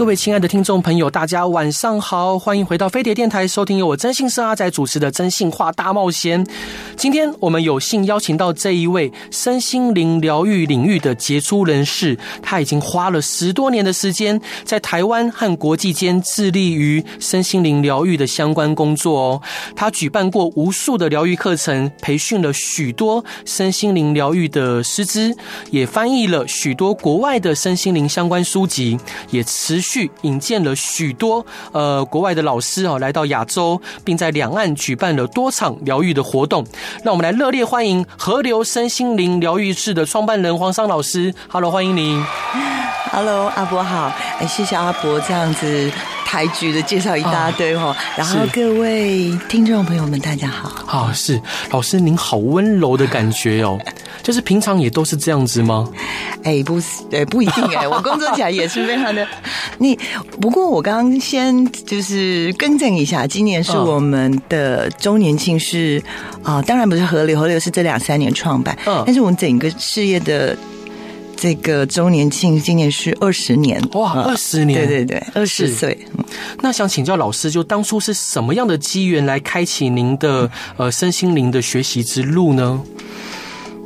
各位亲爱的听众朋友，大家晚上好，欢迎回到飞碟电台，收听由我真心社阿仔主持的《征信话大冒险》。今天我们有幸邀请到这一位身心灵疗愈领域的杰出人士，他已经花了十多年的时间，在台湾和国际间致力于身心灵疗愈的相关工作哦。他举办过无数的疗愈课程，培训了许多身心灵疗愈的师资，也翻译了许多国外的身心灵相关书籍，也。持续去引荐了许多呃国外的老师啊，来到亚洲，并在两岸举办了多场疗愈的活动。让我们来热烈欢迎河流身心灵疗愈室的创办人黄商老师。Hello，欢迎您。Hello，阿伯好。哎，谢谢阿伯这样子抬举的介绍一大堆哦。然后各位听众朋友们，大家好。好，是老师，您好温柔的感觉哦。就是平常也都是这样子吗？哎，不是，哎，不一定哎，我工作起来也是非常的。你不过我刚刚先就是更正一下，今年是我们的周年庆是啊、呃，当然不是河流，河流是这两三年创办，嗯，但是我们整个事业的这个周年庆今年是二十年，哇，二十年，对对对，二十岁。那想请教老师，就当初是什么样的机缘来开启您的呃身心灵的学习之路呢？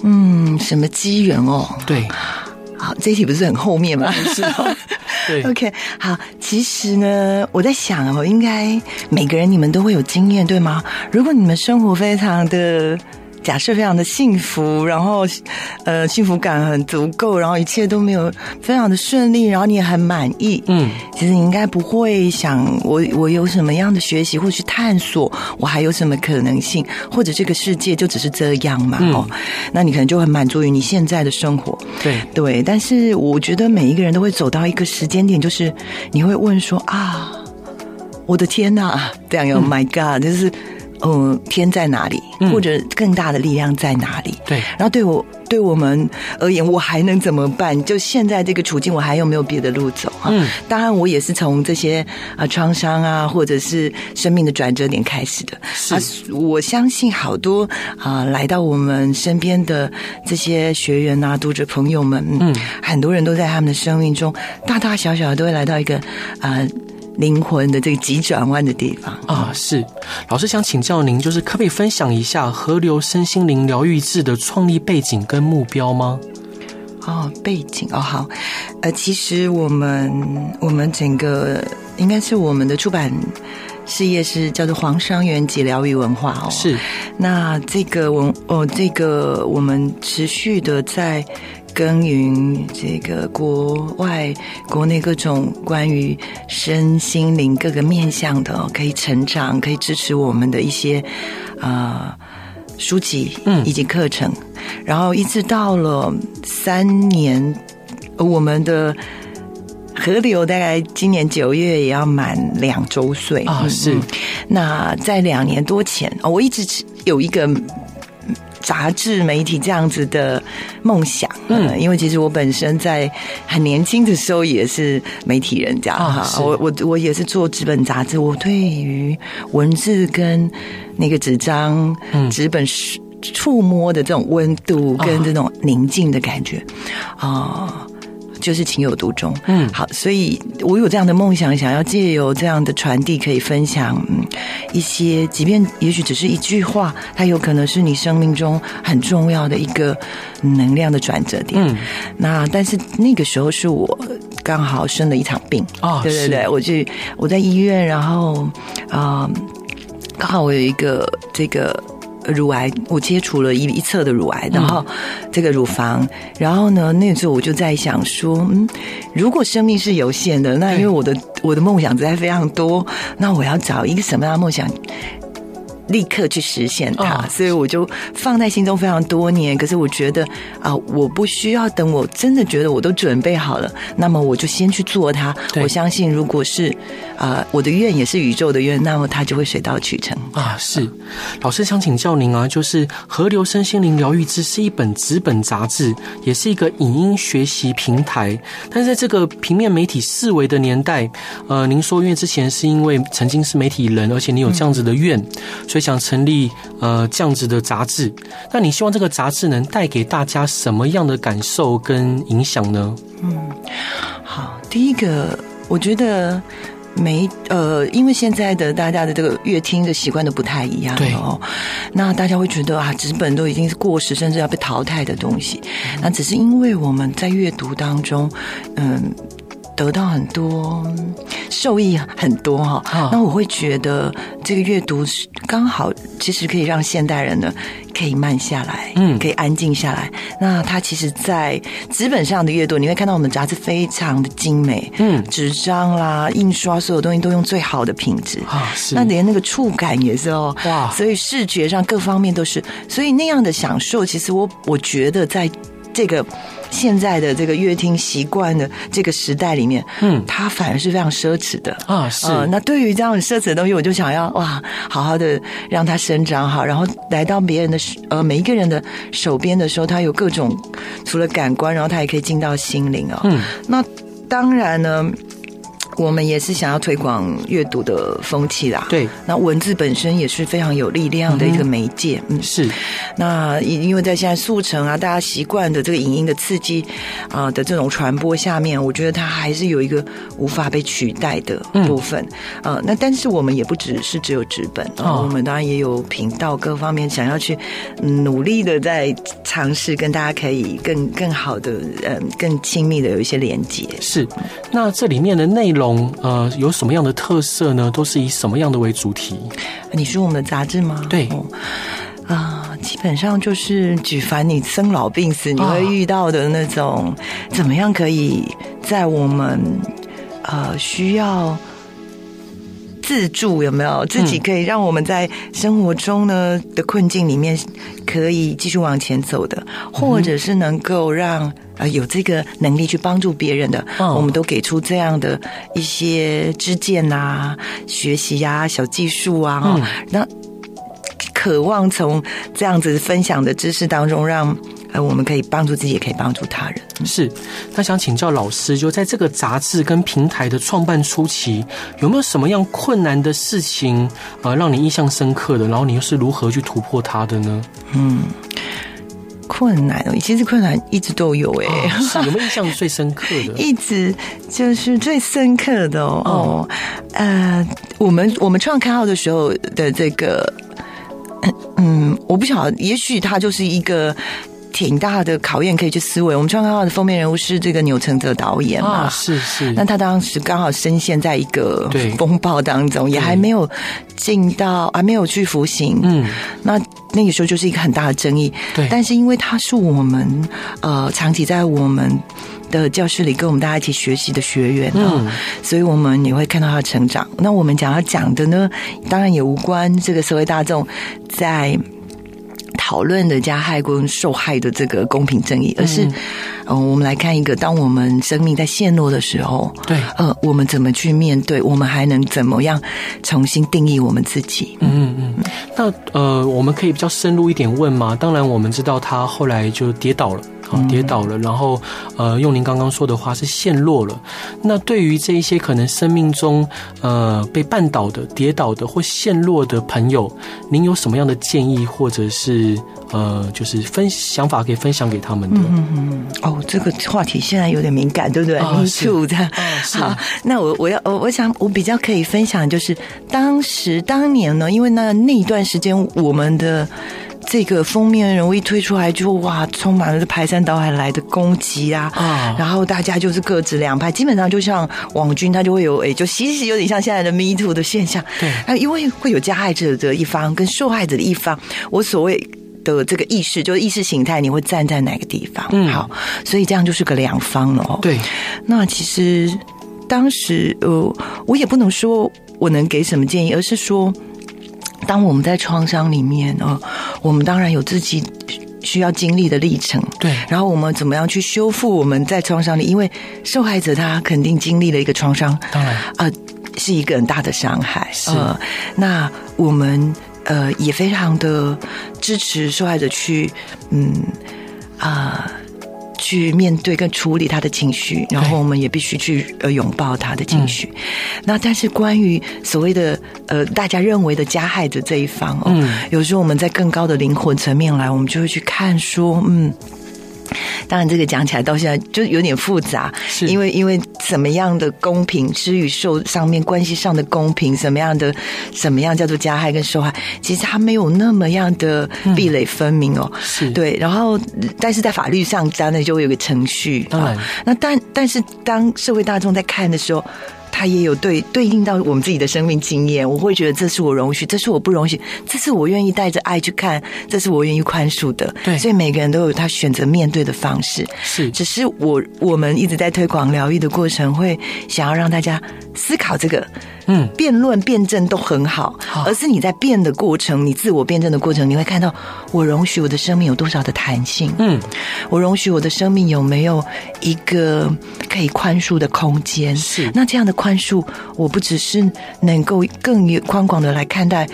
嗯，什么机缘哦？对，好，这一题不是很后面吗？是哦。对，OK，好，其实呢，我在想哦，应该每个人你们都会有经验，对吗？如果你们生活非常的。假设非常的幸福，然后，呃，幸福感很足够，然后一切都没有非常的顺利，然后你也很满意。嗯，其实你应该不会想我我有什么样的学习或去探索，我还有什么可能性，或者这个世界就只是这样嘛？哦，嗯，那你可能就很满足于你现在的生活。对对，但是我觉得每一个人都会走到一个时间点，就是你会问说啊，我的天哪，这样哟，My God，就是。嗯，天在哪里？或者更大的力量在哪里？对。然后对我对我们而言，我还能怎么办？就现在这个处境，我还有没有别的路走？嗯，当然，我也是从这些啊创伤啊，或者是生命的转折点开始的。是。啊，我相信好多啊来到我们身边的这些学员啊、读者朋友们，嗯，很多人都在他们的生命中大大小小都会来到一个啊。灵魂的这个急转弯的地方。啊，是。老师想请教您，就是可不可以分享一下河流身心灵疗愈志的创立背景跟目标吗？哦，背景。哦，好，呃，其实我们我们整个应该是我们的出版事业是叫做黄商元及疗愈文化哦，是。那这个文哦，这个我们持续的在。耕耘这个国外、国内各种关于身心灵各个面向的，可以成长、可以支持我们的一些啊、呃、书籍，嗯，以及课程，嗯、然后一直到了三年，我们的河流大概今年九月也要满两周岁啊，是。那在两年多前，我一直有一个。杂志媒体这样子的梦想，嗯，因为其实我本身在很年轻的时候也是媒体人家哈，我我我也是做纸本杂志，我对于文字跟那个纸张、纸本触摸的这种温度跟这种宁静的感觉啊。就是情有独钟，嗯，好，所以我有这样的梦想，想要借由这样的传递，可以分享一些，即便也许只是一句话，它有可能是你生命中很重要的一个能量的转折点。嗯，那但是那个时候是我刚好生了一场病啊，对对对，我去我在医院，然后啊，刚好我有一个这个。乳癌，我切除了一一侧的乳癌，然后这个乳房，然后呢，那时候我就在想说，嗯，如果生命是有限的，那因为我的我的梦想实在非常多，那我要找一个什么样的梦想，立刻去实现它，哦、所以我就放在心中非常多年。可是我觉得啊、呃，我不需要等我真的觉得我都准备好了，那么我就先去做它。我相信，如果是啊、呃，我的愿也是宇宙的愿，那么它就会水到渠成啊。是，老师想请教您啊，就是《河流身心灵疗愈之》是一本纸本杂志，也是一个影音学习平台。但是在这个平面媒体四维的年代，呃，您说因为之前是因为曾经是媒体人，而且你有这样子的愿。嗯所以想成立呃这样子的杂志，那你希望这个杂志能带给大家什么样的感受跟影响呢？嗯，好，第一个，我觉得没呃，因为现在的大家的这个阅听的习惯都不太一样哦，那大家会觉得啊，纸本都已经是过时，甚至要被淘汰的东西。那只是因为我们在阅读当中，嗯。得到很多受益很多哈，哦、那我会觉得这个阅读是刚好，其实可以让现代人呢可以慢下来，嗯，可以安静下来。那它其实，在纸本上的阅读，你会看到我们杂志非常的精美，嗯，纸张啦、印刷，所有东西都用最好的品质。啊，是。那连那个触感也是哦，哇，所以视觉上各方面都是，所以那样的享受，其实我我觉得在这个。现在的这个乐听习惯的这个时代里面，嗯，它反而是非常奢侈的啊。是，呃，那对于这样奢侈的东西，我就想要哇，好好的让它生长好，然后来到别人的呃每一个人的手边的时候，它有各种除了感官，然后它也可以进到心灵啊。嗯，那当然呢。我们也是想要推广阅读的风气啦。对，那文字本身也是非常有力量的一个媒介。嗯，是。那因因为在现在速成啊，大家习惯的这个影音的刺激啊的这种传播下面，我觉得它还是有一个无法被取代的部分。嗯。那但是我们也不只是只有纸本，哦，我们当然也有频道各方面想要去努力的在尝试跟大家可以更更好的嗯更亲密的有一些连接。是。那这里面的内容。呃，有什么样的特色呢？都是以什么样的为主题？你说我们的杂志吗？对，啊、呃，基本上就是举凡你生老病死你会遇到的那种，怎么样可以在我们呃需要自助有没有？自己可以让我们在生活中呢的困境里面可以继续往前走的，或者是能够让。啊，有这个能力去帮助别人的，我们都给出这样的一些支见啊、学习呀、啊、小技术啊，嗯、那渴望从这样子分享的知识当中，让呃我们可以帮助自己，也可以帮助他人。是，那想请教老师，就在这个杂志跟平台的创办初期，有没有什么样困难的事情呃，让你印象深刻的？然后你又是如何去突破它的呢？嗯。困难哦，其实困难一直都有哎、欸哦，有没有印象最深刻的？一直就是最深刻的哦，哦呃，我们我们创刊号的时候的这个，嗯，我不晓得，也许它就是一个挺大的考验，可以去思维。我们创刊号的封面人物是这个钮承泽导演嘛？哦、是是。那他当时刚好深陷在一个风暴当中，也还没有进到，还没有去服刑。嗯，那。那个时候就是一个很大的争议，对。但是因为他是我们呃长期在我们的教室里跟我们大家一起学习的学员，嗯，所以我们也会看到他的成长。那我们讲要讲的呢，当然也无关这个社会大众在。讨论的加害跟受害的这个公平正义，而是，嗯，我们来看一个，当我们生命在陷落的时候，对，呃，我们怎么去面对？我们还能怎么样重新定义我们自己？嗯嗯，那呃，我们可以比较深入一点问吗？当然，我们知道他后来就跌倒了。跌倒了，然后呃，用您刚刚说的话是陷落了。那对于这一些可能生命中呃被绊倒的、跌倒的或陷落的朋友，您有什么样的建议，或者是呃，就是分想法可以分享给他们的？嗯嗯。哦，这个话题现在有点敏感，对不对？哦，是这样。好，那我我要我我想我比较可以分享，就是当时当年呢，因为那那一段时间我们的。这个封面人物一推出来就哇，充满了排山倒海来的攻击啊！啊，然后大家就是各执两派，基本上就像网军，他就会有哎，就其实有点像现在的 Me Too 的现象。对，啊，因为会有加害者的一方跟受害者的一方，我所谓的这个意识，就是意识形态，你会站在哪个地方？嗯，好，所以这样就是个两方了哦。对，那其实当时呃，我也不能说我能给什么建议，而是说。当我们在创伤里面哦，我们当然有自己需要经历的历程，对。然后我们怎么样去修复我们在创伤里？因为受害者他肯定经历了一个创伤，当然啊、呃，是一个很大的伤害。是。呃，那我们呃也非常的支持受害者去，嗯啊。呃去面对跟处理他的情绪，然后我们也必须去呃拥抱他的情绪。嗯、那但是关于所谓的呃大家认为的加害者这一方哦，嗯、有时候我们在更高的灵魂层面来，我们就会去看说，嗯。当然，这个讲起来到现在就有点复杂，是因为因为怎么样的公平，施与受上面关系上的公平，什么样的什么样叫做加害跟受害，其实它没有那么样的壁垒分明哦。是对，然后但是在法律上，当然就会有个程序。当然，那但但是当社会大众在看的时候。他也有对对应到我们自己的生命经验，我会觉得这是我容许，这是我不容许，这是我愿意带着爱去看，这是我愿意宽恕的。对，所以每个人都有他选择面对的方式。是，只是我我们一直在推广疗愈的过程，会想要让大家思考这个。嗯，辩论、辩证都很好，而是你在辩的过程，你自我辩证的过程，你会看到我容许我的生命有多少的弹性。嗯，我容许我的生命有没有一个可以宽恕的空间？是，那这样的宽恕，我不只是能够更宽广的来看待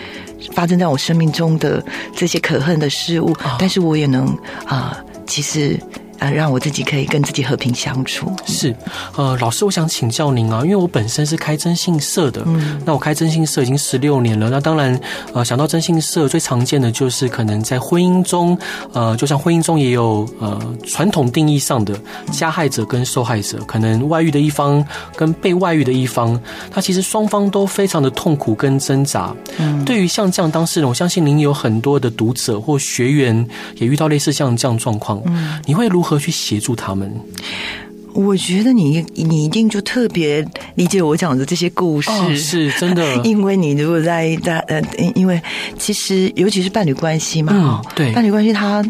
发生在我生命中的这些可恨的事物，哦、但是我也能啊、呃，其实。啊，让我自己可以跟自己和平相处。是，呃，老师，我想请教您啊，因为我本身是开征信社的，嗯，那我开征信社已经十六年了。那当然，呃，想到征信社最常见的就是可能在婚姻中，呃，就像婚姻中也有呃传统定义上的加害者跟受害者，可能外遇的一方跟被外遇的一方，他其实双方都非常的痛苦跟挣扎。嗯，对于像这样当事人，我相信您有很多的读者或学员也遇到类似像这样状况，嗯，你会如何？去协助他们，我觉得你你一定就特别理解我讲的这些故事，哦、是真的。因为你如果在在呃，因为其实尤其是伴侣关系嘛，嗯、对伴侣关系，它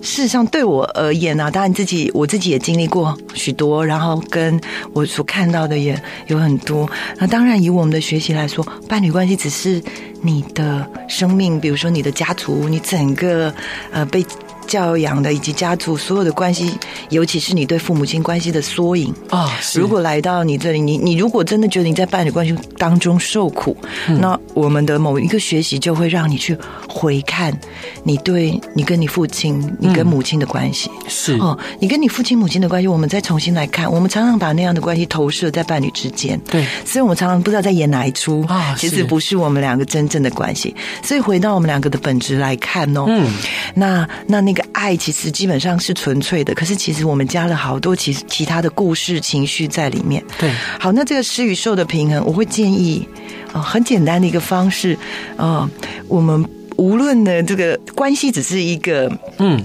事实上对我而言呢、啊，当然自己我自己也经历过许多，然后跟我所看到的也有很多。那当然以我们的学习来说，伴侣关系只是你的生命，比如说你的家族，你整个呃被。教养的以及家族所有的关系，尤其是你对父母亲关系的缩影啊。如果来到你这里，你你如果真的觉得你在伴侣关系当中受苦，嗯、那我们的某一个学习就会让你去回看你对你跟你父亲、你跟母亲的关系、嗯、是哦，你跟你父亲母亲的关系，我们再重新来看。我们常常把那样的关系投射在伴侣之间，对，所以我们常常不知道在演哪一出啊。其实不是我们两个真正的关系。所以回到我们两个的本质来看哦，嗯，那那那个。爱其实基本上是纯粹的，可是其实我们加了好多其其他的故事情绪在里面。对，好，那这个施与受的平衡，我会建议，呃，很简单的一个方式，呃，我们无论呢这个关系只是一个，嗯。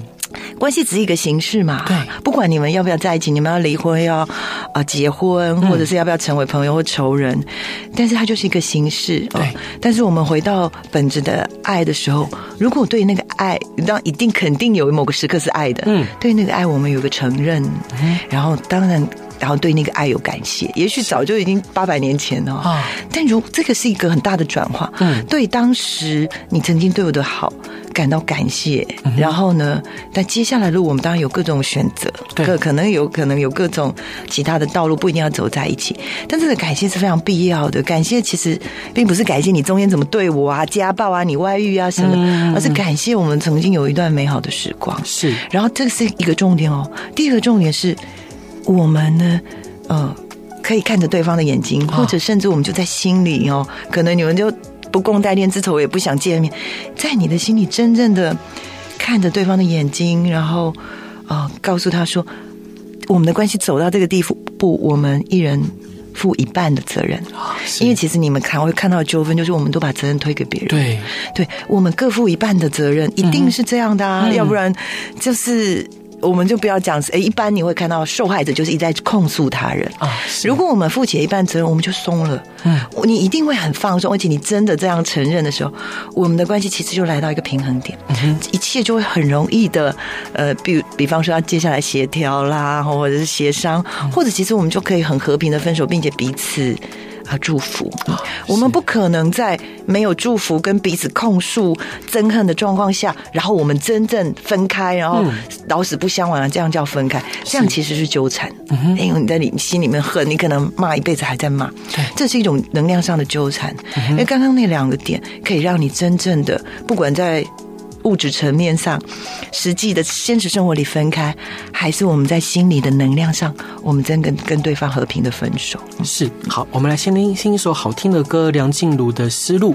关系只是一个形式嘛，对，不管你们要不要在一起，你们要离婚要啊结婚，或者是要不要成为朋友或仇人，嗯、但是它就是一个形式。对、哦，但是我们回到本质的爱的时候，如果对那个爱，当一定肯定有某个时刻是爱的，嗯，对那个爱我们有个承认，嗯，然后当然，然后对那个爱有感谢，也许早就已经八百年前了啊，但如这个是一个很大的转化，嗯，对当时你曾经对我的好。感到感谢，然后呢？但接下来的路，我们当然有各种选择，各可能有可能有各种其他的道路，不一定要走在一起。但这个感谢是非常必要的。感谢其实并不是感谢你中间怎么对我啊、家暴啊、你外遇啊什么，嗯、而是感谢我们曾经有一段美好的时光。是，然后这个是一个重点哦。第二个重点是我们呢，呃，可以看着对方的眼睛，或者甚至我们就在心里哦，可能你们就。不共戴天之仇，也不想见面，在你的心里真正的看着对方的眼睛，然后啊、呃，告诉他说，我们的关系走到这个地步，我们一人负一半的责任。因为其实你们看会看到的纠纷，就是我们都把责任推给别人。对，对我们各负一半的责任，一定是这样的啊，嗯、要不然就是。我们就不要讲，诶，一般你会看到受害者就是一再控诉他人啊。如果我们负起一半责任，我们就松了。嗯，你一定会很放松，而且你真的这样承认的时候，我们的关系其实就来到一个平衡点，嗯、一切就会很容易的。呃，比比方说要接下来协调啦，或者是协商，或者其实我们就可以很和平的分手，并且彼此啊祝福。我们不可能在没有祝福跟彼此控诉、憎恨的状况下，然后我们真正分开，然后老死不相往来，这样叫分开。这样其实是纠缠，因为你在你心里面恨，你可能骂一辈子还在骂。对，这是一种能量上的纠缠。因为刚刚那两个点可以让你真正的，不管在。物质层面上，实际的现实生活里分开，还是我们在心里的能量上，我们真跟跟对方和平的分手。是，好，我们来先听听一首好听的歌，梁静茹的《思路》。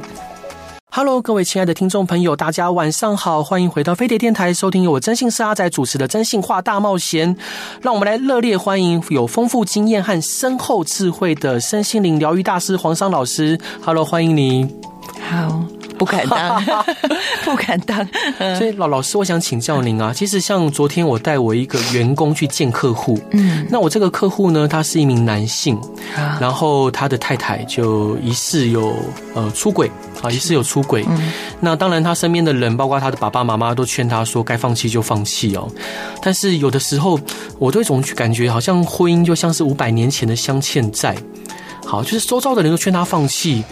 Hello，各位亲爱的听众朋友，大家晚上好，欢迎回到飞碟电台，收听由我真性是阿仔主持的《真性话大冒险》。让我们来热烈欢迎有丰富经验和深厚智慧的身心灵疗愈大师黄商老师。Hello，欢迎你。好。不敢当，不敢当。所以老老师，我想请教您啊，其实像昨天我带我一个员工去见客户，嗯，那我这个客户呢，他是一名男性，然后他的太太就疑似有呃出轨啊，疑似有出轨。那当然，他身边的人，包括他的爸爸妈妈，都劝他说该放弃就放弃哦。但是有的时候，我都总感觉好像婚姻就像是五百年前的镶嵌债。好，就是周遭的人都劝他放弃，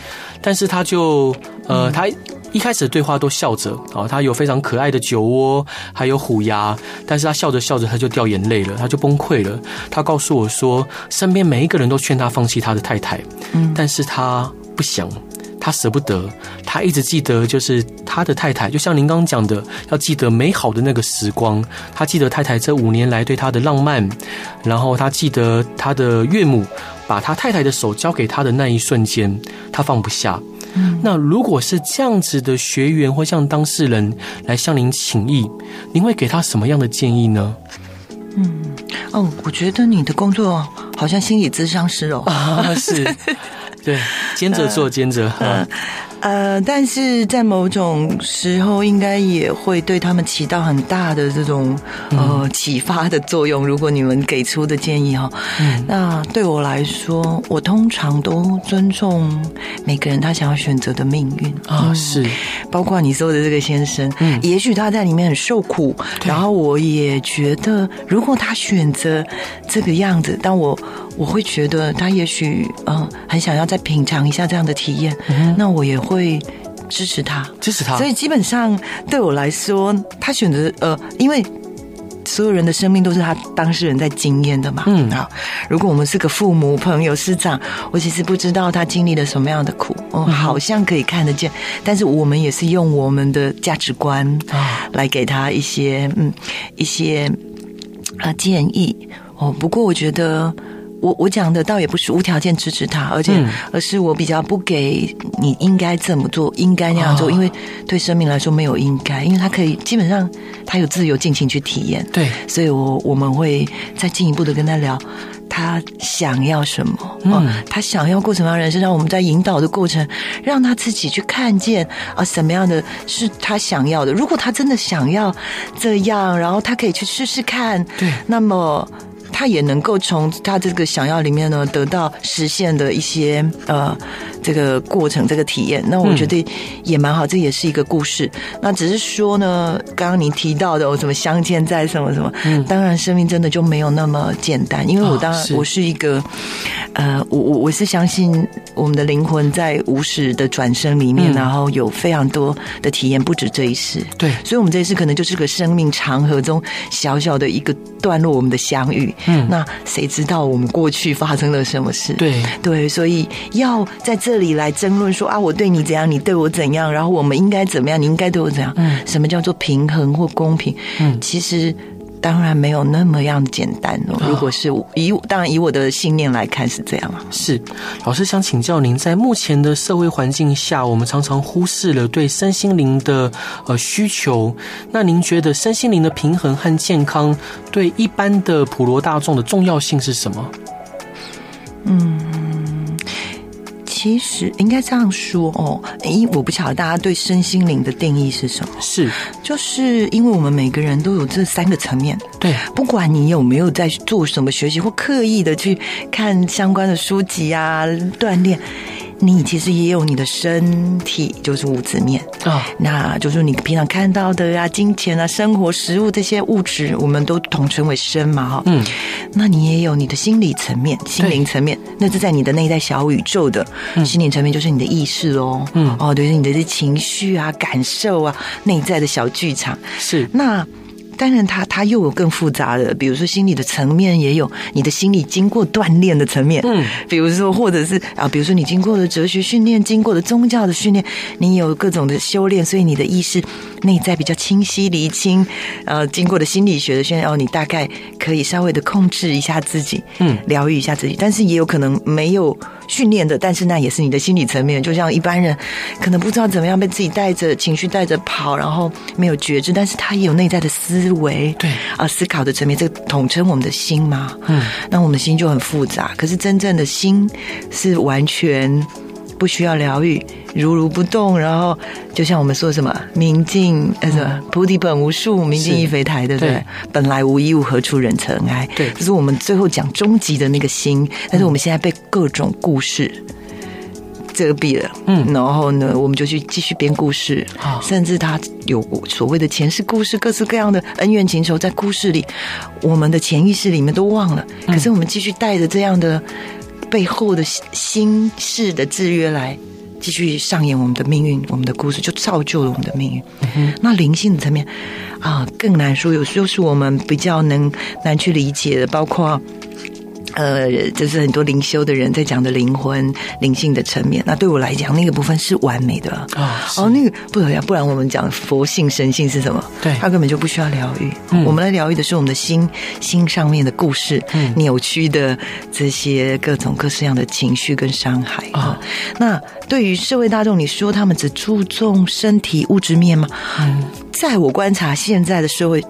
但是他就呃，他一开始的对话都笑着啊，他有非常可爱的酒窝，还有虎牙，但是他笑着笑着他就掉眼泪了，他就崩溃了。他告诉我说，身边每一个人都劝他放弃他的太太，嗯，但是他不想，他舍不得，他一直记得就是他的太太，就像您刚刚讲的，要记得美好的那个时光，他记得太太这五年来对他的浪漫，然后他记得他的岳母。把他太太的手交给他的那一瞬间，他放不下。嗯，那如果是这样子的学员或向当事人来向您请益，您会给他什么样的建议呢？嗯，哦，我觉得你的工作好像心理咨商师哦。啊，是，对，兼着做，兼 着。嗯。呃，但是在某种时候，应该也会对他们起到很大的这种呃启发的作用。如果你们给出的建议哈，嗯，那对我来说，我通常都尊重每个人他想要选择的命运。啊，是，包括你说的这个先生，嗯，也许他在里面很受苦，然后我也觉得，如果他选择这个样子，但我。我会觉得他也许嗯很想要再品尝一下这样的体验，嗯，那我也会支持他，支持他。所以基本上对我来说，他选择呃，因为所有人的生命都是他当事人在经验的嘛。嗯，好，如果我们是个父母、朋友、师长，我其实不知道他经历了什么样的苦，哦，好像可以看得见，但是我们也是用我们的价值观啊来给他一些嗯一些啊建议哦。不过我觉得。我我讲的倒也不是无条件支持他，而且而是我比较不给你应该这么做，应该那样做，因为对生命来说没有应该，因为他可以基本上他有自由尽情去体验。对，所以我我们会再进一步的跟他聊，他想要什么，嗯，他想要过什么样的人生，让我们在引导的过程，让他自己去看见啊，什么样的是他想要的。如果他真的想要这样，然后他可以去试试看。对，那么。他也能够从他这个想要里面呢，得到实现的一些呃这个过程，这个体验。那我觉得也蛮好，这也是一个故事。那只是说呢，刚刚你提到的，我什么相见在什么什么，嗯，当然生命真的就没有那么简单。因为我当然我是一个，呃，我我我是相信我们的灵魂在无始的转生里面，然后有非常多的体验，不止这一世。对，所以我们这一世可能就是个生命长河中小小的一个段落，我们的相遇。嗯，那谁知道我们过去发生了什么事？对对，所以要在这里来争论说啊，我对你怎样，你对我怎样，然后我们应该怎么样，你应该对我怎样？嗯，什么叫做平衡或公平？嗯，其实当然没有那么样简单哦。如果是以当然以我的信念来看是这样啊。是，老师想请教您，在目前的社会环境下，我们常常忽视了对身心灵的呃需求。那您觉得身心灵的平衡和健康？对一般的普罗大众的重要性是什么？嗯，其实应该这样说哦，因为我不晓得大家对身心灵的定义是什么。是，就是因为我们每个人都有这三个层面。对，不管你有没有在做什么学习，或刻意的去看相关的书籍啊，锻炼。你其实也有你的身体，就是物质面。啊，哦、那就是你平常看到的啊，金钱啊，生活、食物这些物质，我们都统称为身嘛，哈，嗯，那你也有你的心理层面、心灵层面，那是在你的内在小宇宙的、嗯、心灵层面，就是你的意识哦，嗯，哦，对，是你的这情绪啊、感受啊，内在的小剧场。是。那。当然，它，它又有更复杂的，比如说心理的层面，也有你的心理经过锻炼的层面，嗯，比如说或者是啊，比如说你经过了哲学训练，经过了宗教的训练，你有各种的修炼，所以你的意识内在比较清晰厘清，呃，经过了心理学的训练，哦，你大概可以稍微的控制一下自己，嗯，疗愈一下自己，但是也有可能没有。训练的，但是那也是你的心理层面，就像一般人可能不知道怎么样被自己带着情绪带着跑，然后没有觉知，但是他也有内在的思维，对。啊，思考的层面，这个统称我们的心嘛，嗯，那我们的心就很复杂，可是真正的心是完全不需要疗愈。如如不动，然后就像我们说什么“明镜呃什么菩提本无树，明镜亦非台”，对不对？对，本来无一物，何处惹尘埃？对，这是我们最后讲终极的那个心。但是我们现在被各种故事遮蔽了，嗯，然后呢，我们就去继续编故事，好甚至他有所谓的前世故事，各式各样的恩怨情仇在故事里，我们的潜意识里面都忘了。可是我们继续带着这样的背后的心事的制约来。继续上演我们的命运，我们的故事就造就了我们的命运。嗯、那灵性的层面啊，更难说，有时候是我们比较能难去理解的，包括。呃，就是很多灵修的人在讲的灵魂、灵性的层面。那对我来讲，那个部分是完美的啊。哦，那个不得了，不然我们讲佛性、神性是什么？对，他根本就不需要疗愈。嗯、我们来疗愈的是我们的心，心上面的故事，嗯、扭曲的这些各种各式样的情绪跟伤害啊。哦、那对于社会大众，你说他们只注重身体物质面吗？嗯。在我观察，现在的社会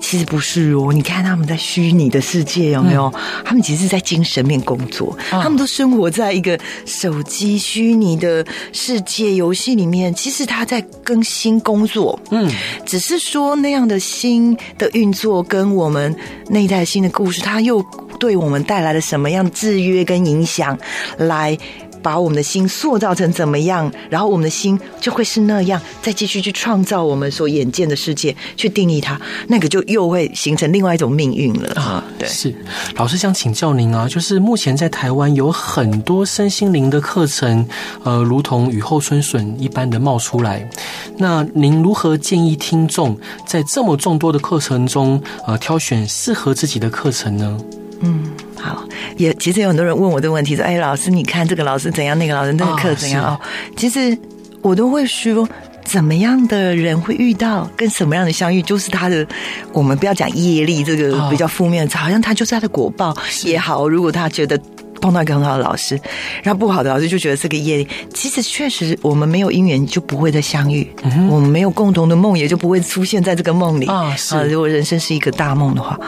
其实不是哦。你看他们在虚拟的世界有没有？嗯、他们其实是在精神面工作，哦、他们都生活在一个手机虚拟的世界游戏里面。其实他在更新工作，嗯，只是说那样的新的运作跟我们内在心的故事，他又对我们带来了什么样的制约跟影响来。把我们的心塑造成怎么样，然后我们的心就会是那样，再继续去创造我们所眼见的世界，去定义它，那个就又会形成另外一种命运了啊！对，是老师想请教您啊，就是目前在台湾有很多身心灵的课程，呃，如同雨后春笋一般的冒出来。那您如何建议听众在这么众多的课程中，呃，挑选适合自己的课程呢？嗯，好，也其实有很多人问我的问题说，哎，老师，你看这个老师怎样，那个老师那个课怎样哦？其实我都会说，怎么样的人会遇到，跟什么样的相遇，就是他的。我们不要讲业力这个比较负面的，好像他就是他的果报也好。如果他觉得碰到一个很好的老师，然后不好的老师就觉得是个业力。其实确实，我们没有姻缘就不会再相遇，嗯、我们没有共同的梦，也就不会出现在这个梦里啊。是，如果人生是一个大梦的话。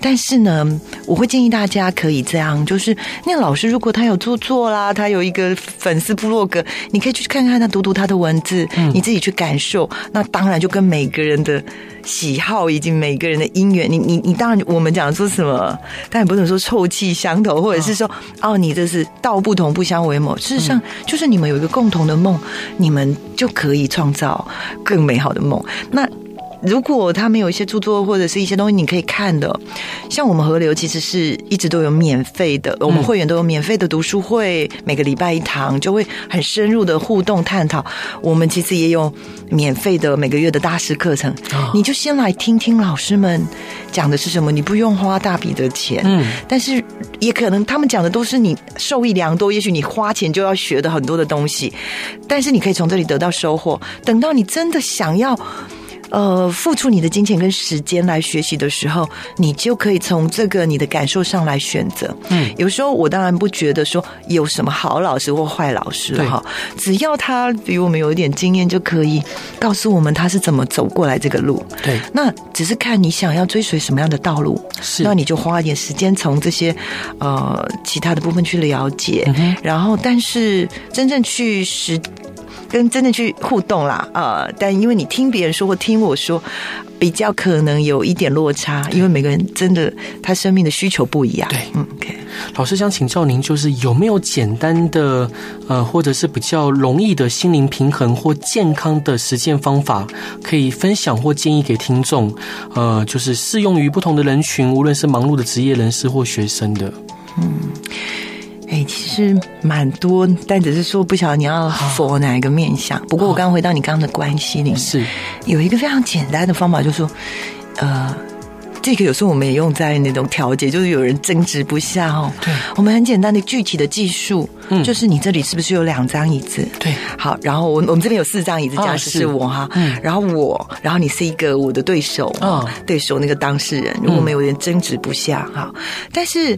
但是呢，我会建议大家可以这样，就是那个老师如果他有著作啦，他有一个粉丝部落格，你可以去看看他，读读他的文字，嗯、你自己去感受。那当然就跟每个人的喜好以及每个人的姻缘，你你你当然我们讲说什么，但也不能说臭气相投，或者是说哦，哦，你这是道不同不相为谋。事实上，就是你们有一个共同的梦，你们就可以创造更美好的梦。那。如果他们有一些著作或者是一些东西你可以看的，像我们河流其实是一直都有免费的，我们会员都有免费的读书会，每个礼拜一堂，就会很深入的互动探讨。我们其实也有免费的每个月的大师课程，你就先来听听老师们讲的是什么，你不用花大笔的钱，嗯，但是也可能他们讲的都是你受益良多，也许你花钱就要学的很多的东西，但是你可以从这里得到收获。等到你真的想要。呃，付出你的金钱跟时间来学习的时候，你就可以从这个你的感受上来选择。嗯，有时候我当然不觉得说有什么好老师或坏老师哈，只要他比我们有一点经验，就可以告诉我们他是怎么走过来这个路。对，那只是看你想要追随什么样的道路，是，那你就花一点时间从这些呃其他的部分去了解，嗯、然后但是真正去实。跟真的去互动啦，呃，但因为你听别人说或听我说，比较可能有一点落差，因为每个人真的他生命的需求不一样。对，嗯，OK。老师想请教您，就是有没有简单的呃，或者是比较容易的心灵平衡或健康的实践方法，可以分享或建议给听众？呃，就是适用于不同的人群，无论是忙碌的职业人士或学生的。嗯。哎、欸，其实蛮多，但只是说不晓得你要 for 哪一个面向。不过我刚刚回到你刚刚的关系里面，是有一个非常简单的方法，就是说，呃。这个有时候我们也用在那种调解，就是有人争执不下哦。对，我们很简单的具体的技术，嗯，就是你这里是不是有两张椅子？对，好，然后我我们这边有四张椅子，这样是我哈，嗯，然后我，然后你是一个我的对手啊，对手那个当事人，如果我们有点争执不下哈，但是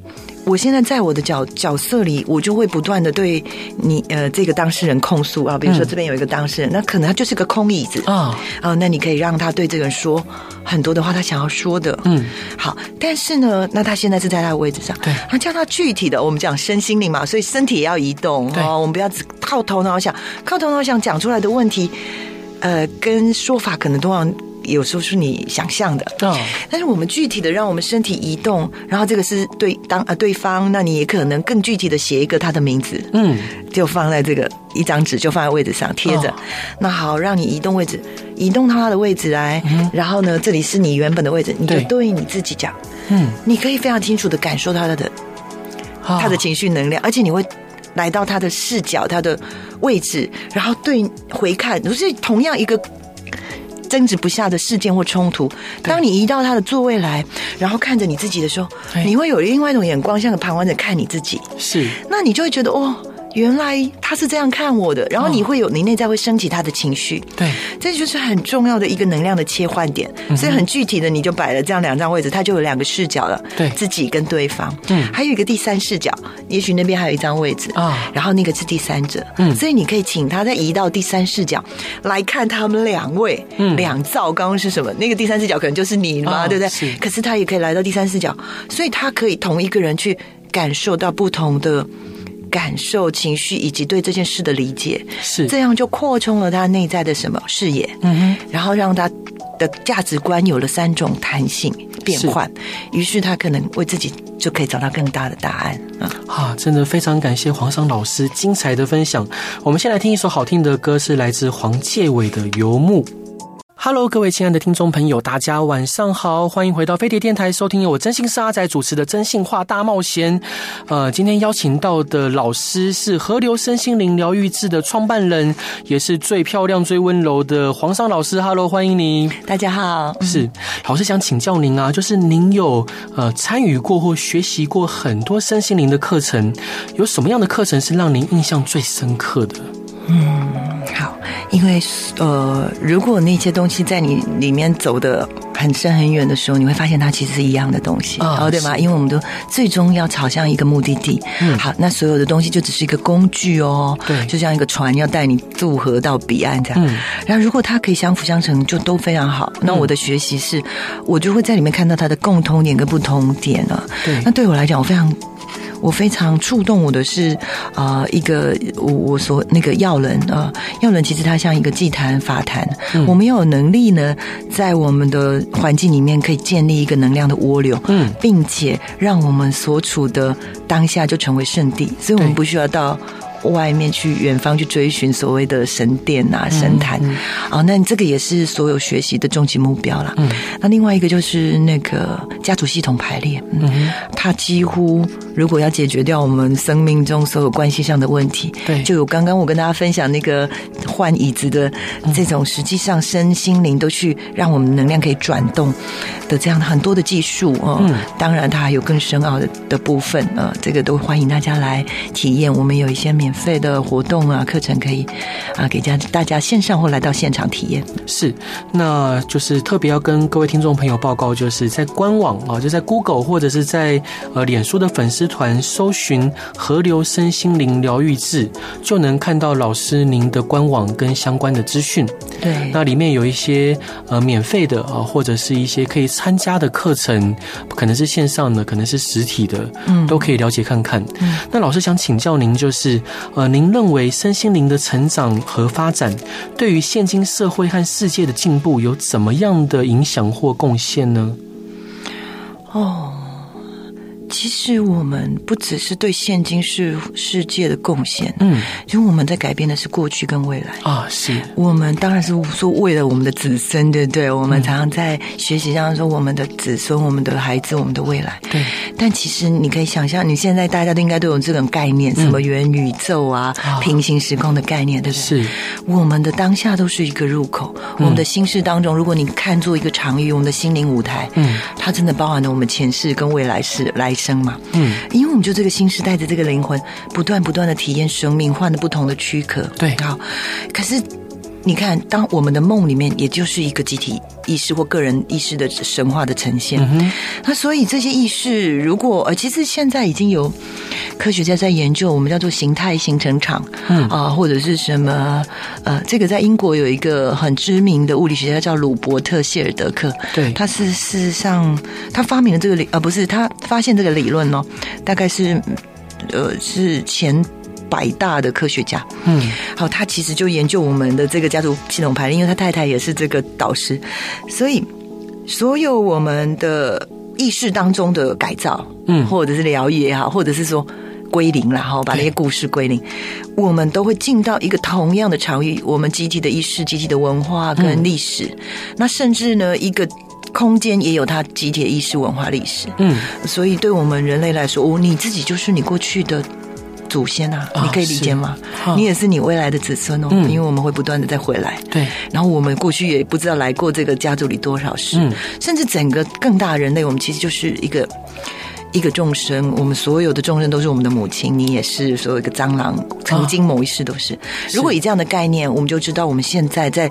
我现在在我的角角色里，我就会不断的对你呃这个当事人控诉啊，比如说这边有一个当事人，那可能他就是个空椅子。啊啊，那你可以让他对这个人说很多的话，他想要说的，嗯。嗯，好，但是呢，那他现在是在他的位置上，对，那叫他具体的，我们讲身心灵嘛，所以身体也要移动，对。哦，我们不要只靠头脑想，靠头脑想讲出来的问题，呃，跟说法可能都要有时候是你想象的，哦，但是我们具体的让我们身体移动，然后这个是对当啊对方，那你也可能更具体的写一个他的名字，嗯，就放在这个一张纸，就放在位置上贴着，哦，那好，让你移动位置。移动到他的位置来，嗯、然后呢，这里是你原本的位置，你就对。你自己讲，嗯，你可以非常清楚的感受他的的，他的情绪能量，而且你会来到他的视角、他的位置，然后对回看，就是同样一个争执不下的事件或冲突，当你移到他的座位来，然后看着你自己的时候，你会有另外一种眼光，像个旁观者看你自己，是，那你就会觉得哦。原来他是这样看我的，然后你会有，你内在会升起他的情绪，对，这就是很重要的一个能量的切换点。所以很具体的，你就摆了这样两张位置，他就有两个视角了，对，自己跟对方，嗯，还有一个第三视角，也许那边还有一张位置啊，然后那个是第三者，嗯，所以你可以请他再移到第三视角来看他们两位，嗯，两造刚刚是什么？那个第三视角可能就是你嘛，对不对？是，可是他也可以来到第三视角，所以他可以同一个人去感受到不同的。感受、情绪以及对这件事的理解，是。这样就扩充了他内在的什么？视野，嗯哼，然后让他的价值观有了三种弹性变换，于是他可能为自己就可以找到更大的答案。啊，啊，真的非常感谢黄桑老师精彩的分享。我们先来听一首好听的歌，是来自黄介伟的《游牧》。Hello，各位亲爱的听众朋友，大家晚上好，欢迎回到飞碟电台，收听由我真心是阿仔主持的《真心话大冒险》。呃，今天邀请到的老师是河流身心灵疗愈志的创办人，也是最漂亮、最温柔的黄尚老师。Hello，欢迎您。大家好。是老师想请教您啊，就是您有呃参与过或学习过很多身心灵的课程，有什么样的课程是让您印象最深刻的？嗯，好，因为呃，如果那些东西在你里面走的很深很远的时候，你会发现它其实是一样的东西，哦，对吗？因为我们都最终要朝向一个目的地。嗯，好，那所有的东西就只是一个工具哦，对，就像一个船要带你渡河到彼岸这样。嗯，然后如果它可以相辅相成，就都非常好。那我的学习是，我就会在里面看到它的共通点跟不同点啊。对，那对我来讲，我非常。我非常触动我的是，啊、呃，一个我我所那个药人啊，药人其实它像一个祭坛法坛，嗯、我们要有能力呢，在我们的环境里面可以建立一个能量的涡流，嗯，并且让我们所处的当下就成为圣地，所以我们不需要到。外面去远方去追寻所谓的神殿啊、神坛，嗯嗯、哦，那这个也是所有学习的终极目标了。嗯，那另外一个就是那个家族系统排列，嗯，它几乎如果要解决掉我们生命中所有关系上的问题，对，就有刚刚我跟大家分享那个换椅子的这种，实际上身心灵都去让我们能量可以转动的这样很多的技术哦。嗯，当然它还有更深奥的的部分啊、哦，这个都欢迎大家来体验。我们有一些免费的活动啊，课程可以啊，给家大家线上或来到现场体验。是，那就是特别要跟各位听众朋友报告，就是在官网啊，就在 Google 或者是在呃脸书的粉丝团搜寻“河流身心灵疗愈志”，就能看到老师您的官网跟相关的资讯。对，那里面有一些呃免费的啊，或者是一些可以参加的课程，可能是线上的，可能是实体的，嗯，都可以了解看看。嗯，那老师想请教您，就是。呃，您认为身心灵的成长和发展，对于现今社会和世界的进步有怎么样的影响或贡献呢？哦。其实我们不只是对现今世世界的贡献，嗯，其实我们在改变的是过去跟未来啊。是我们当然是说为了我们的子孙，对不对？我们常常在学习上说我们的子孙、我们的孩子、我们的未来。对。但其实你可以想象，你现在大家都应该都有这种概念，什么元宇宙啊、平行时空的概念，对不对？是。我们的当下都是一个入口，我们的心事当中，如果你看作一个场域，我们的心灵舞台，嗯，它真的包含了我们前世跟未来世来。生嘛，嗯，因为我们就这个新时代的这个灵魂，不断不断的体验生命，换了不同的躯壳，对，好，可是你看，当我们的梦里面，也就是一个集体意识或个人意识的神话的呈现，嗯，那所以这些意识，如果呃，其实现在已经有科学家在研究，我们叫做形态形成场，嗯。啊，或者是什么呃，这个在英国有一个很知名的物理学家叫鲁伯特谢尔德克，对，他是事实上他发明了这个理，呃，不是他发现这个理论哦，大概是呃是前百大的科学家，嗯，好，他其实就研究我们的这个家族系统排列，因为他太太也是这个导师，所以所有我们的意识当中的改造，嗯，或者是疗愈也好，或者是说归零了哈，把那些故事归零，我们都会进到一个同样的场域，我们集体的意识、集体的文化跟历史，嗯、那甚至呢，一个空间也有它集体的意识、文化、历史，嗯，所以对我们人类来说，哦，你自己就是你过去的。祖先啊，你可以理解吗？哦、你也是你未来的子孙哦，嗯、因为我们会不断的再回来。对，然后我们过去也不知道来过这个家族里多少世，嗯、甚至整个更大人类，我们其实就是一个一个众生。我们所有的众生都是我们的母亲，你也是，所有一个蟑螂，曾经某一世都是。哦、如果以这样的概念，我们就知道我们现在在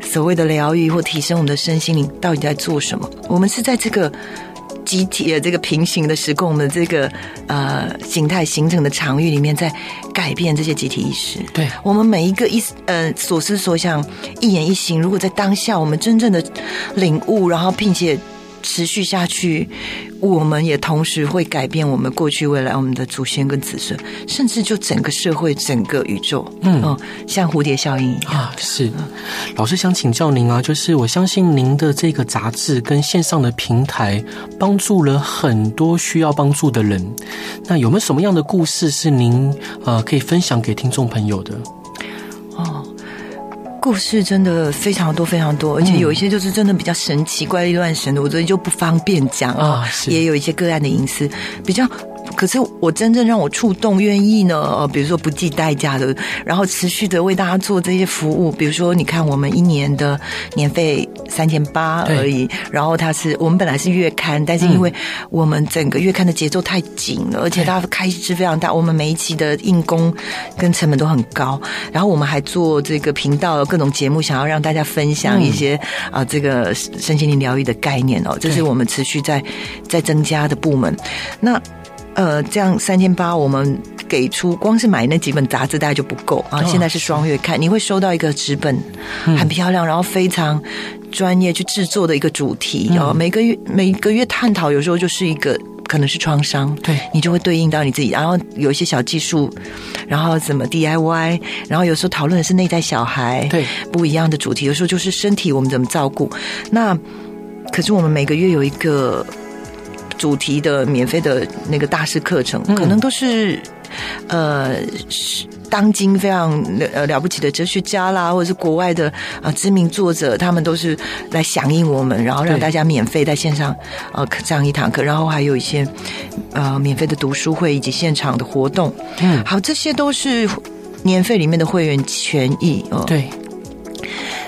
所谓的疗愈或提升我们的身心灵，到底在做什么？我们是在这个。集体的这个平行的时空，我们的这个呃形态形成的场域里面，在改变这些集体意识。对，我们每一个一呃所思所想、一言一行，如果在当下我们真正的领悟，然后并且。持续下去，我们也同时会改变我们过去、未来，我们的祖先跟子孙，甚至就整个社会、整个宇宙，嗯，哦、像蝴蝶效应一样啊。是，老师想请教您啊，就是我相信您的这个杂志跟线上的平台，帮助了很多需要帮助的人。那有没有什么样的故事是您呃可以分享给听众朋友的？哦。故事真的非常多，非常多，而且有一些就是真的比较神奇、怪力乱神的，我这里就不方便讲啊。也有一些个案的隐私比较。可是我真正让我触动、愿意呢？呃，比如说不计代价的，然后持续的为大家做这些服务。比如说，你看我们一年的年费三千八而已，然后它是我们本来是月刊，但是因为我们整个月刊的节奏太紧了，嗯、而且它开支非常大，我们每一期的印工跟成本都很高。然后我们还做这个频道各种节目，想要让大家分享一些啊、嗯呃、这个身心灵疗愈的概念哦，这是我们持续在在增加的部门。那。呃，这样三千八，我们给出光是买那几本杂志，大概就不够啊。现在是双月刊，你会收到一个纸本，很漂亮，然后非常专业去制作的一个主题。然后每个月每个月探讨，有时候就是一个可能是创伤，对你就会对应到你自己。然后有一些小技术，然后怎么 DIY，然后有时候讨论的是内在小孩，对不一样的主题。有时候就是身体，我们怎么照顾。那可是我们每个月有一个。主题的免费的那个大师课程，可能都是呃，当今非常呃了不起的哲学家啦，或者是国外的啊知名作者，他们都是来响应我们，然后让大家免费在线上呃上一堂课，然后还有一些呃免费的读书会以及现场的活动。嗯，好，这些都是年费里面的会员权益哦。对，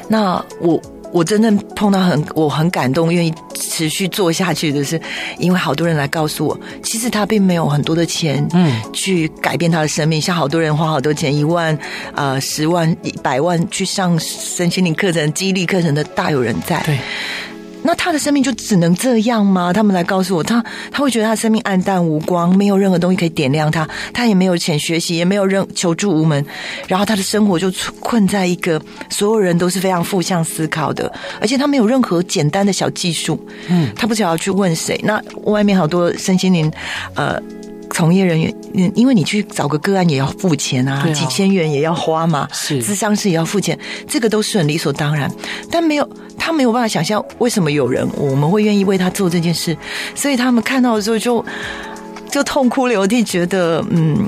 那我。我真正碰到很我很感动，愿意持续做下去的是，因为好多人来告诉我，其实他并没有很多的钱，嗯，去改变他的生命。嗯、像好多人花好多钱，一万、呃十万、一百万去上身心灵课程、激励课程的大有人在。对。那他的生命就只能这样吗？他们来告诉我，他他会觉得他生命暗淡无光，没有任何东西可以点亮他，他也没有钱学习，也没有任求助无门，然后他的生活就困在一个所有人都是非常负向思考的，而且他没有任何简单的小技术，嗯，他不知道要去问谁。那外面好多身心灵，呃。从业人员，嗯，因为你去找个个案也要付钱啊，啊几千元也要花嘛，是，咨商是也要付钱，这个都是很理所当然。但没有，他没有办法想象为什么有人我们会愿意为他做这件事，所以他们看到的时候就就痛哭流涕，觉得嗯，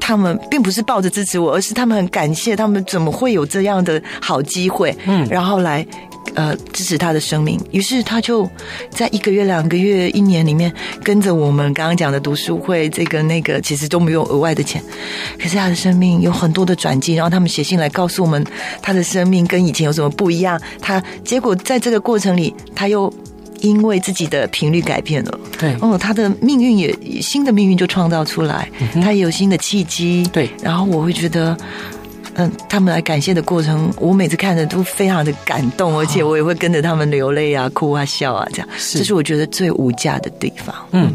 他们并不是抱着支持我，而是他们很感谢，他们怎么会有这样的好机会，嗯，然后来。呃，支持他的生命，于是他就在一个月、两个月、一年里面跟着我们刚刚讲的读书会，这个那个其实都没有额外的钱，可是他的生命有很多的转机，然后他们写信来告诉我们他的生命跟以前有什么不一样。他结果在这个过程里，他又因为自己的频率改变了，对，哦，他的命运也新的命运就创造出来，他也有新的契机，对，然后我会觉得。嗯，他们来感谢的过程，我每次看着都非常的感动，而且我也会跟着他们流泪啊、哭啊、笑啊，这样，是这是我觉得最无价的地方。嗯，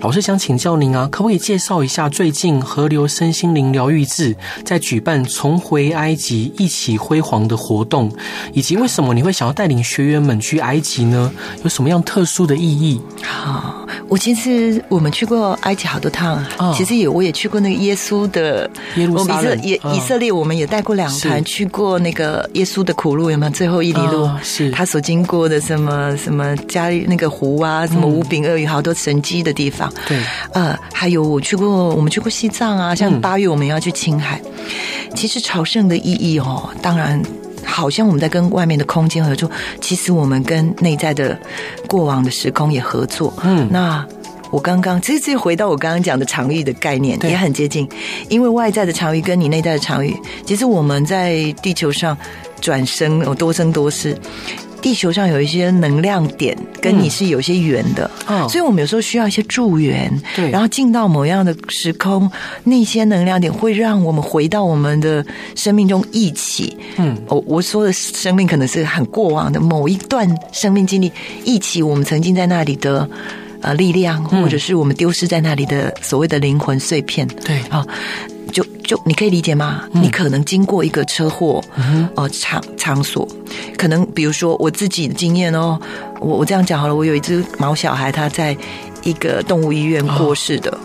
老师想请教您啊，可不可以介绍一下最近河流身心灵疗愈志在举办“重回埃及，一起辉煌”的活动，以及为什么你会想要带领学员们去埃及呢？有什么样特殊的意义？好，我其实我们去过埃及好多趟，哦、其实也我也去过那个耶稣的耶路撒冷，以、哦、以色列我们。也带过两团去过那个耶稣的苦路，有没有？最后一里路，哦、是他所经过的什么什么加利那个湖啊，什么五饼二鱼，好多神迹的地方。对，呃，还有我去过，我们去过西藏啊，像八月我们要去青海。嗯、其实朝圣的意义哦，当然好像我们在跟外面的空间合作，其实我们跟内在的过往的时空也合作。嗯，那。我刚刚其实这回到我刚刚讲的场域的概念也很接近，因为外在的场域跟你内在的场域，其实我们在地球上转生，有多生多世，地球上有一些能量点跟你是有些缘的，嗯，所以我们有时候需要一些助缘，对，然后进到某样的时空，那些能量点会让我们回到我们的生命中一起，嗯，我我说的生命可能是很过往的某一段生命经历，一起我们曾经在那里的。呃，力量，或者是我们丢失在那里的所谓的灵魂碎片，对啊，就就你可以理解吗？嗯、你可能经过一个车祸，呃，场场所，可能比如说我自己的经验哦，我我这样讲好了，我有一只毛小孩，他在一个动物医院过世的。哦、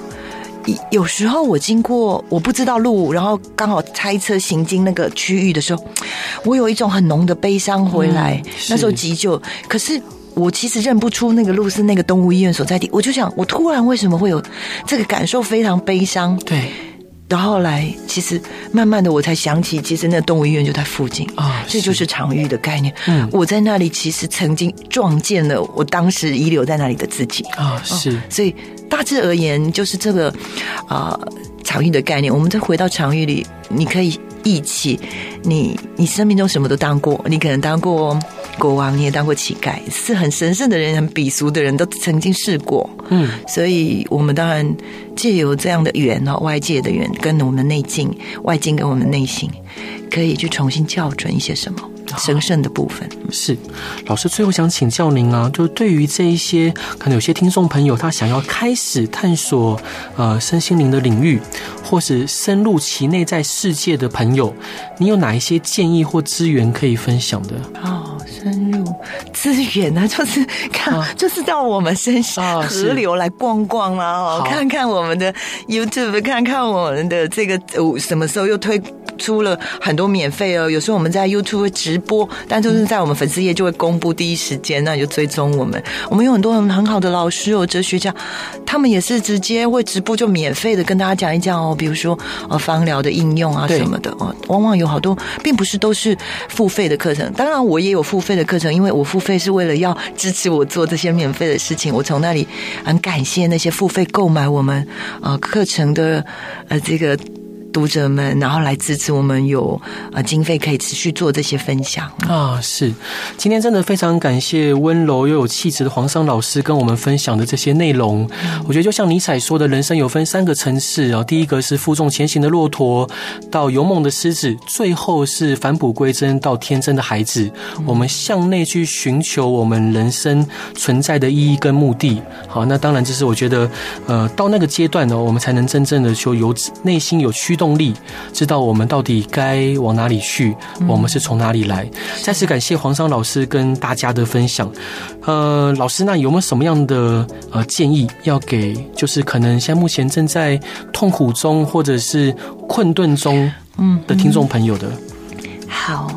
有时候我经过，我不知道路，然后刚好开车行经那个区域的时候，我有一种很浓的悲伤回来。嗯、那时候急救，可是。我其实认不出那个路是那个动物医院所在地，我就想，我突然为什么会有这个感受，非常悲伤。对，然后来，其实慢慢的我才想起，其实那个动物医院就在附近啊，这就是场域的概念。嗯，我在那里其实曾经撞见了我当时遗留在那里的自己啊，是，所以大致而言就是这个啊场域的概念。我们再回到场域里，你可以忆起你你生命中什么都当过，你可能当过。国王，你也当过乞丐，是很神圣的人，很鄙俗的人都曾经试过。嗯，所以我们当然借由这样的缘哦，外界的缘跟我们的内境，外境跟我们内心，可以去重新校准一些什么。神圣的部分是老师，最后想请教您啊，就对于这一些可能有些听众朋友他想要开始探索呃身心灵的领域，或是深入其内在世界的朋友，你有哪一些建议或资源可以分享的？哦，深入资源呢，就是看，哦、就是到我们身上河流来逛逛啊，哦，看看我们的 YouTube，看看我们的这个什么时候又推。出了很多免费哦，有时候我们在 YouTube 会直播，但就是在我们粉丝页就会公布第一时间，那你就追踪我们。我们有很多很很好的老师哦，哲学家，他们也是直接会直播就免费的跟大家讲一讲哦，比如说呃芳疗的应用啊什么的哦，往往有好多并不是都是付费的课程，当然我也有付费的课程，因为我付费是为了要支持我做这些免费的事情，我从那里很感谢那些付费购买我们呃课程的呃这个。读者们，然后来支持我们有呃经费可以持续做这些分享啊。是，今天真的非常感谢温柔又有气质的黄桑老师跟我们分享的这些内容。嗯、我觉得就像尼采说的，人生有分三个层次啊，第一个是负重前行的骆驼，到勇猛的狮子，最后是返璞归真到天真的孩子。嗯、我们向内去寻求我们人生存在的意义跟目的。好，那当然这是我觉得呃到那个阶段呢，我们才能真正的就有内心有驱动。动力，知道我们到底该往哪里去，我们是从哪里来。再次感谢黄商老师跟大家的分享。呃，老师，那有没有什么样的呃建议要给，就是可能现在目前正在痛苦中或者是困顿中嗯的听众朋友的？好。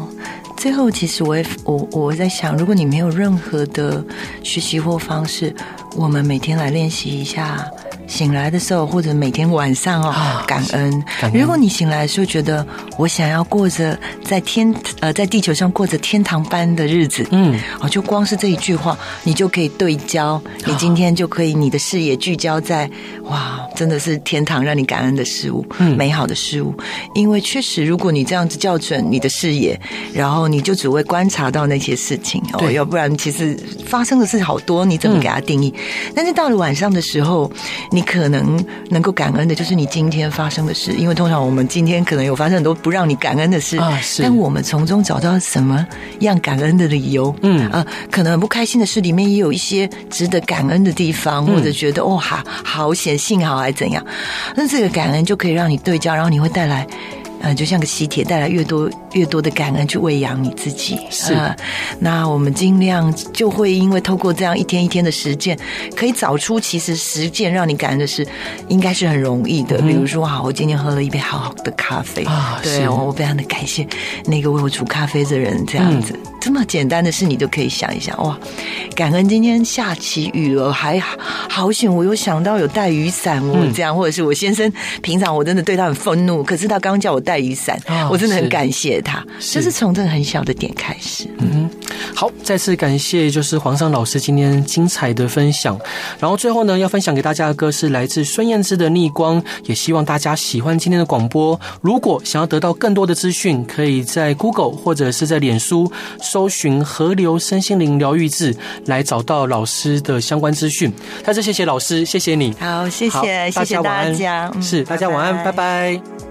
最后，其实我也我我在想，如果你没有任何的学习或方式，我们每天来练习一下。醒来的时候，或者每天晚上哦，感恩。感恩。如果你醒来的时候觉得我想要过着在天呃在地球上过着天堂般的日子，嗯，哦，就光是这一句话，你就可以对焦，你今天就可以你的视野聚焦在哇，真的是天堂让你感恩的事物，嗯，美好的事物。因为确实，如果你这样子校准你的视野，然后你就只会观察到那些事情哦，要不然其实发生的事好多，你怎么给它定义？嗯，但是到了晚上的时候，你。你可能能够感恩的，就是你今天发生的事，因为通常我们今天可能有发生很多不让你感恩的事啊，是。但我们从中找到什么样感恩的理由？嗯啊，可能很不开心的事里面也有一些值得感恩的地方，或者觉得哦，好好险，幸好还怎样？那这个感恩就可以让你对焦，然后你会带来。嗯，就像个喜帖，带来越多越多的感恩去喂养你自己。是，呃、那我们尽量就会因为透过这样一天一天的实践，可以找出其实实践让你感恩的事，应该是很容易的。嗯、比如说，啊，我今天喝了一杯好好的咖啡啊，对，我非常的感谢那个为我煮咖啡的人，这样子。嗯这么简单的事，你都可以想一想哇！感恩今天下起雨了，还好险，我有想到有带雨伞，我这样，或者是我先生平常我真的对他很愤怒，可是他刚叫我带雨伞，我真的很感谢他。就是从这个很小的点开始。嗯，好，再次感谢就是皇上老师今天精彩的分享。然后最后呢，要分享给大家的歌是来自孙燕姿的《逆光》，也希望大家喜欢今天的广播。如果想要得到更多的资讯，可以在 Google 或者是在脸书。搜寻河流身心灵疗愈志来找到老师的相关资讯。再次谢谢老师，谢谢你。好，谢谢，谢谢大家。是，大家晚安，拜拜。拜拜。